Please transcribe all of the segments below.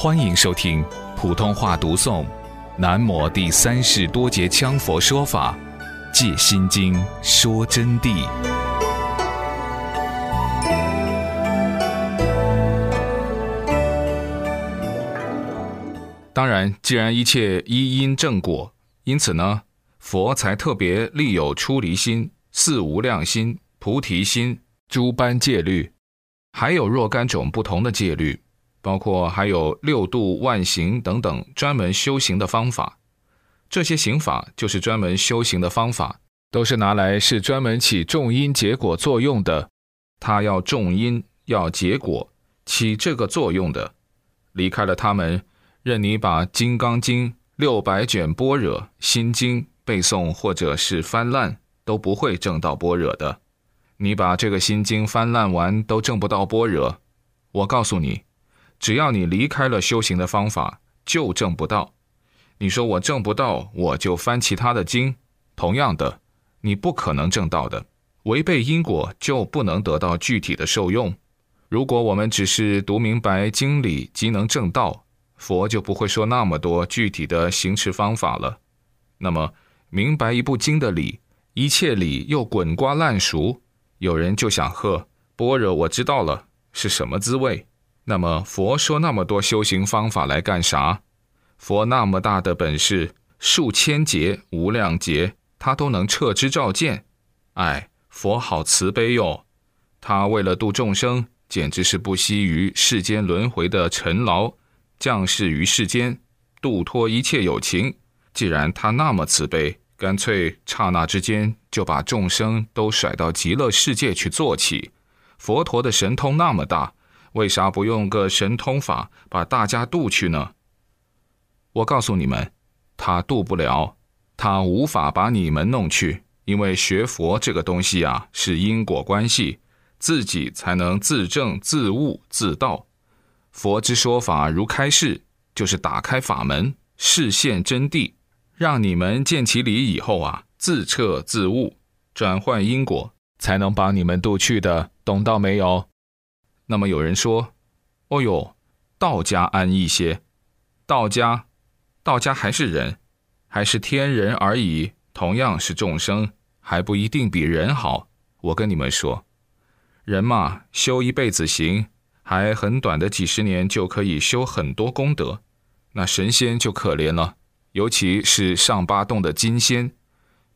欢迎收听普通话读诵《南摩第三世多杰羌佛说法·借心经说真谛》。当然，既然一切依因正果，因此呢，佛才特别立有出离心、四无量心、菩提心诸般戒律，还有若干种不同的戒律。包括还有六度万行等等专门修行的方法，这些行法就是专门修行的方法，都是拿来是专门起重因结果作用的。它要重因，要结果，起这个作用的。离开了他们，任你把《金刚经》六百卷般若心经背诵或者是翻烂，都不会证到般若的。你把这个心经翻烂完，都证不到般若。我告诉你。只要你离开了修行的方法，就证不到。你说我证不到，我就翻其他的经。同样的，你不可能证到的。违背因果，就不能得到具体的受用。如果我们只是读明白经理即能证道，佛就不会说那么多具体的行持方法了。那么，明白一部经的理，一切理又滚瓜烂熟，有人就想喝般若，我知道了是什么滋味。那么佛说那么多修行方法来干啥？佛那么大的本事，数千劫、无量劫，他都能彻知照见。哎，佛好慈悲哟！他为了度众生，简直是不惜于世间轮回的尘劳，降世于世间，度脱一切有情。既然他那么慈悲，干脆刹那之间就把众生都甩到极乐世界去做起。佛陀的神通那么大。为啥不用个神通法把大家渡去呢？我告诉你们，他渡不了，他无法把你们弄去，因为学佛这个东西啊，是因果关系，自己才能自证、自悟、自道。佛之说法如开示，就是打开法门，示现真谛，让你们见其理以后啊，自彻自悟，转换因果，才能把你们渡去的。懂到没有？那么有人说：“哦呦，道家安逸些，道家，道家还是人，还是天人而已，同样是众生，还不一定比人好。我跟你们说，人嘛，修一辈子行，还很短的几十年就可以修很多功德。那神仙就可怜了，尤其是上八洞的金仙，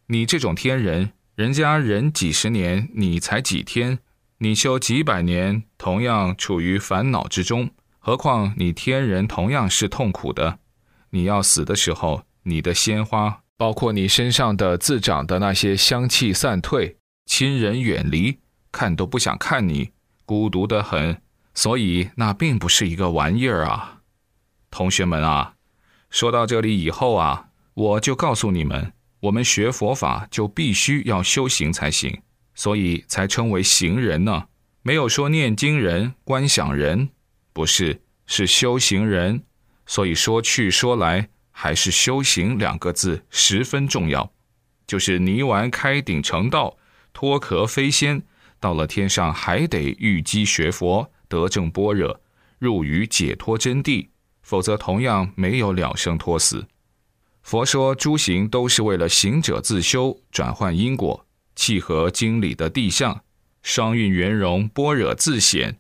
你这种天人，人家人几十年，你才几天。”你修几百年，同样处于烦恼之中。何况你天人同样是痛苦的。你要死的时候，你的鲜花，包括你身上的自长的那些香气散退，亲人远离，看都不想看你，孤独的很。所以那并不是一个玩意儿啊，同学们啊。说到这里以后啊，我就告诉你们，我们学佛法就必须要修行才行。所以才称为行人呢，没有说念经人、观想人，不是，是修行人。所以说去说来，还是修行两个字十分重要。就是泥丸开顶成道，脱壳飞仙，到了天上还得遇机学佛，得正般若，入于解脱真谛，否则同样没有了生脱死。佛说诸行都是为了行者自修，转换因果。契合经理的地相，双运圆融，般若自显。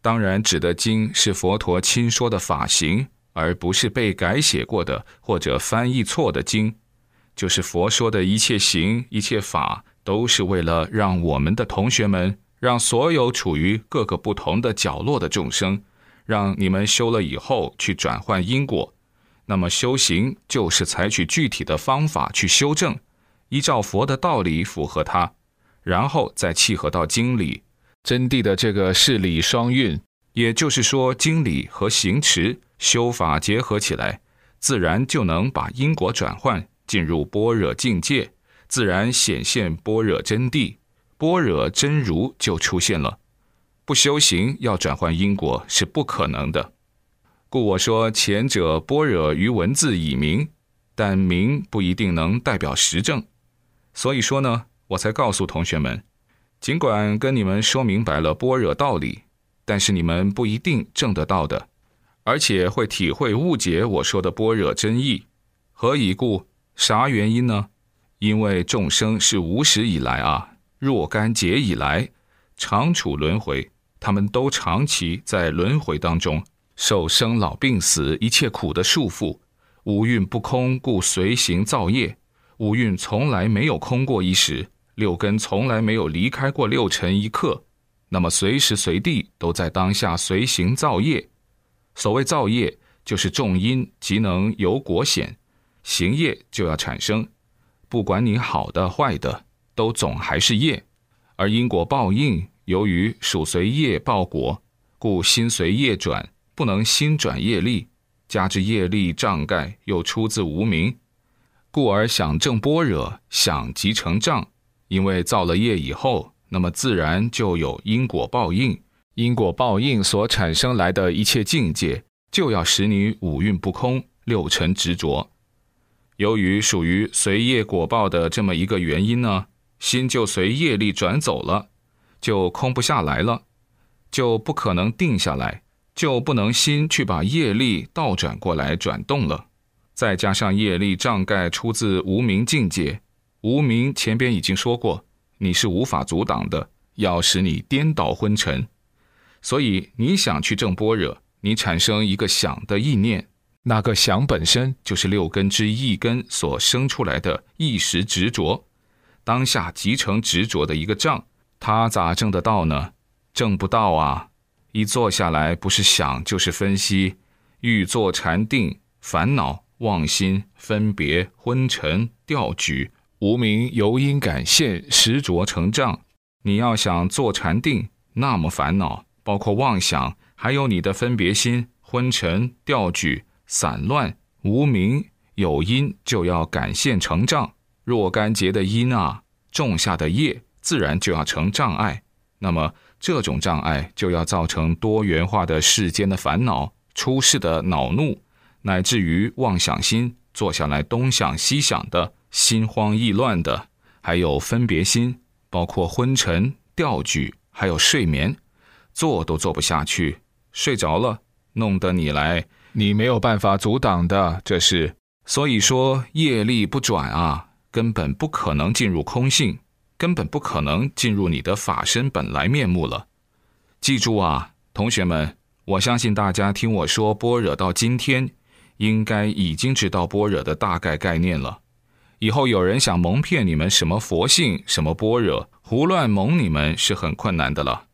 当然，指的经是佛陀亲说的法行，而不是被改写过的或者翻译错的经。就是佛说的一切行、一切法，都是为了让我们的同学们，让所有处于各个不同的角落的众生，让你们修了以后去转换因果。那么修行就是采取具体的方法去修正。依照佛的道理符合它，然后再契合到经理真谛的这个事理双运，也就是说，经理和行持修法结合起来，自然就能把因果转换，进入般若境界，自然显现般若真谛，般若真如就出现了。不修行要转换因果是不可能的，故我说前者般若于文字以明，但明不一定能代表实证。所以说呢，我才告诉同学们，尽管跟你们说明白了般若道理，但是你们不一定证得到的，而且会体会误解我说的般若真意。何以故？啥原因呢？因为众生是无始以来啊，若干劫以来，常处轮回，他们都长期在轮回当中，受生老病死一切苦的束缚。五蕴不空，故随行造业。五蕴从来没有空过一时，六根从来没有离开过六尘一刻。那么随时随地都在当下随行造业。所谓造业，就是种因即能有果显，行业就要产生。不管你好的坏的，都总还是业。而因果报应，由于属随业报果，故心随业转，不能心转业力。加之业力障盖，又出自无名，故而想证般若，想即成障。因为造了业以后，那么自然就有因果报应，因果报应所产生来的一切境界，就要使你五蕴不空，六尘执着。由于属于随业果报的这么一个原因呢，心就随业力转走了，就空不下来了，就不可能定下来。就不能心去把业力倒转过来转动了，再加上业力障盖出自无名境界，无名前边已经说过，你是无法阻挡的，要使你颠倒昏沉。所以你想去正般若，你产生一个想的意念，那个想本身就是六根之一根所生出来的一时执着，当下即成执着的一个障，他咋证得到呢？证不到啊！一坐下来，不是想就是分析，欲坐禅定，烦恼、妄心、分别、昏沉、调举、无名由因感现，实着成障。你要想坐禅定，那么烦恼，包括妄想，还有你的分别心、昏沉、调举、散乱、无名有因，就要感现成障。若干劫的因啊，种下的业，自然就要成障碍。那么。这种障碍就要造成多元化的世间的烦恼、出世的恼怒，乃至于妄想心，坐下来东想西想的，心慌意乱的，还有分别心，包括昏沉、吊举，还有睡眠，坐都坐不下去，睡着了，弄得你来，你没有办法阻挡的。这是所以说业力不转啊，根本不可能进入空性。根本不可能进入你的法身本来面目了。记住啊，同学们，我相信大家听我说般若到今天，应该已经知道般若的大概概念了。以后有人想蒙骗你们什么佛性、什么般若，胡乱蒙你们是很困难的了。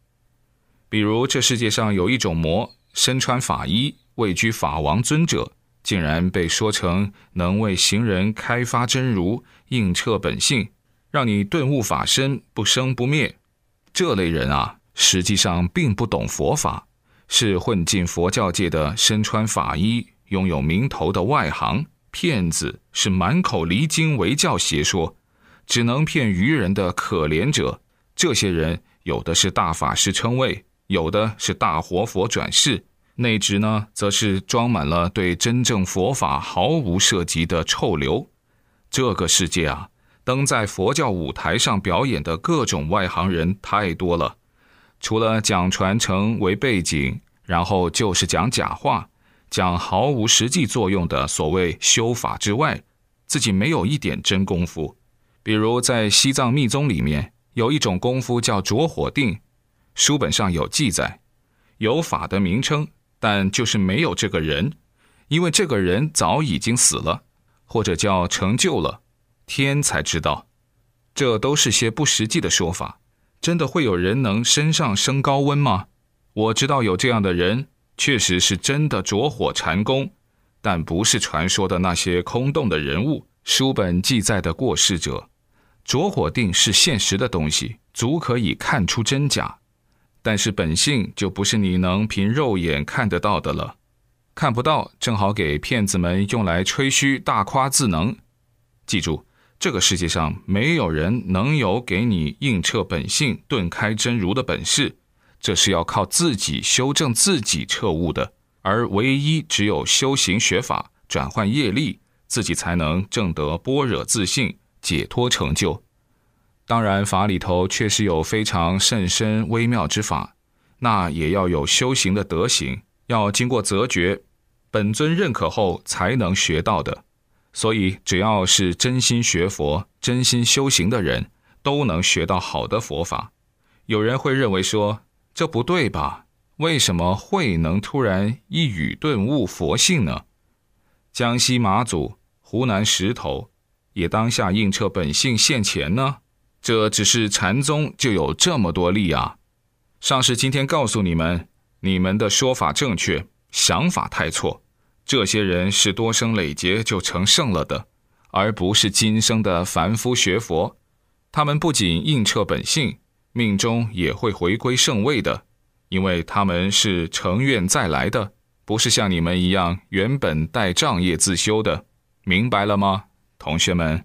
比如这世界上有一种魔，身穿法衣，位居法王尊者，竟然被说成能为行人开发真如、映彻本性。让你顿悟法身不生不灭，这类人啊，实际上并不懂佛法，是混进佛教界的身穿法衣、拥有名头的外行骗子，是满口离经为教邪说，只能骗愚人的可怜者。这些人有的是大法师称谓，有的是大活佛转世，内质呢，则是装满了对真正佛法毫无涉及的臭流。这个世界啊！登在佛教舞台上表演的各种外行人太多了，除了讲传承为背景，然后就是讲假话，讲毫无实际作用的所谓修法之外，自己没有一点真功夫。比如在西藏密宗里面有一种功夫叫着火定，书本上有记载，有法的名称，但就是没有这个人，因为这个人早已经死了，或者叫成就了。天才知道，这都是些不实际的说法。真的会有人能身上升高温吗？我知道有这样的人，确实是真的着火禅功，但不是传说的那些空洞的人物。书本记载的过世者，着火定是现实的东西，足可以看出真假。但是本性就不是你能凭肉眼看得到的了，看不到，正好给骗子们用来吹嘘大夸自能。记住。这个世界上没有人能有给你映彻本性、顿开真如的本事，这是要靠自己修正自己彻悟的。而唯一只有修行学法、转换业力，自己才能证得般若自信、解脱成就。当然，法里头确实有非常甚深微妙之法，那也要有修行的德行，要经过择觉，本尊认可后才能学到的。所以，只要是真心学佛、真心修行的人，都能学到好的佛法。有人会认为说，这不对吧？为什么会能突然一语顿悟佛性呢？江西马祖、湖南石头也当下应彻本性现前呢？这只是禅宗就有这么多例啊！上师今天告诉你们，你们的说法正确，想法太错。这些人是多生累劫就成圣了的，而不是今生的凡夫学佛。他们不仅应彻本性，命中也会回归圣位的，因为他们是成愿再来的，不是像你们一样原本带障业自修的。明白了吗，同学们？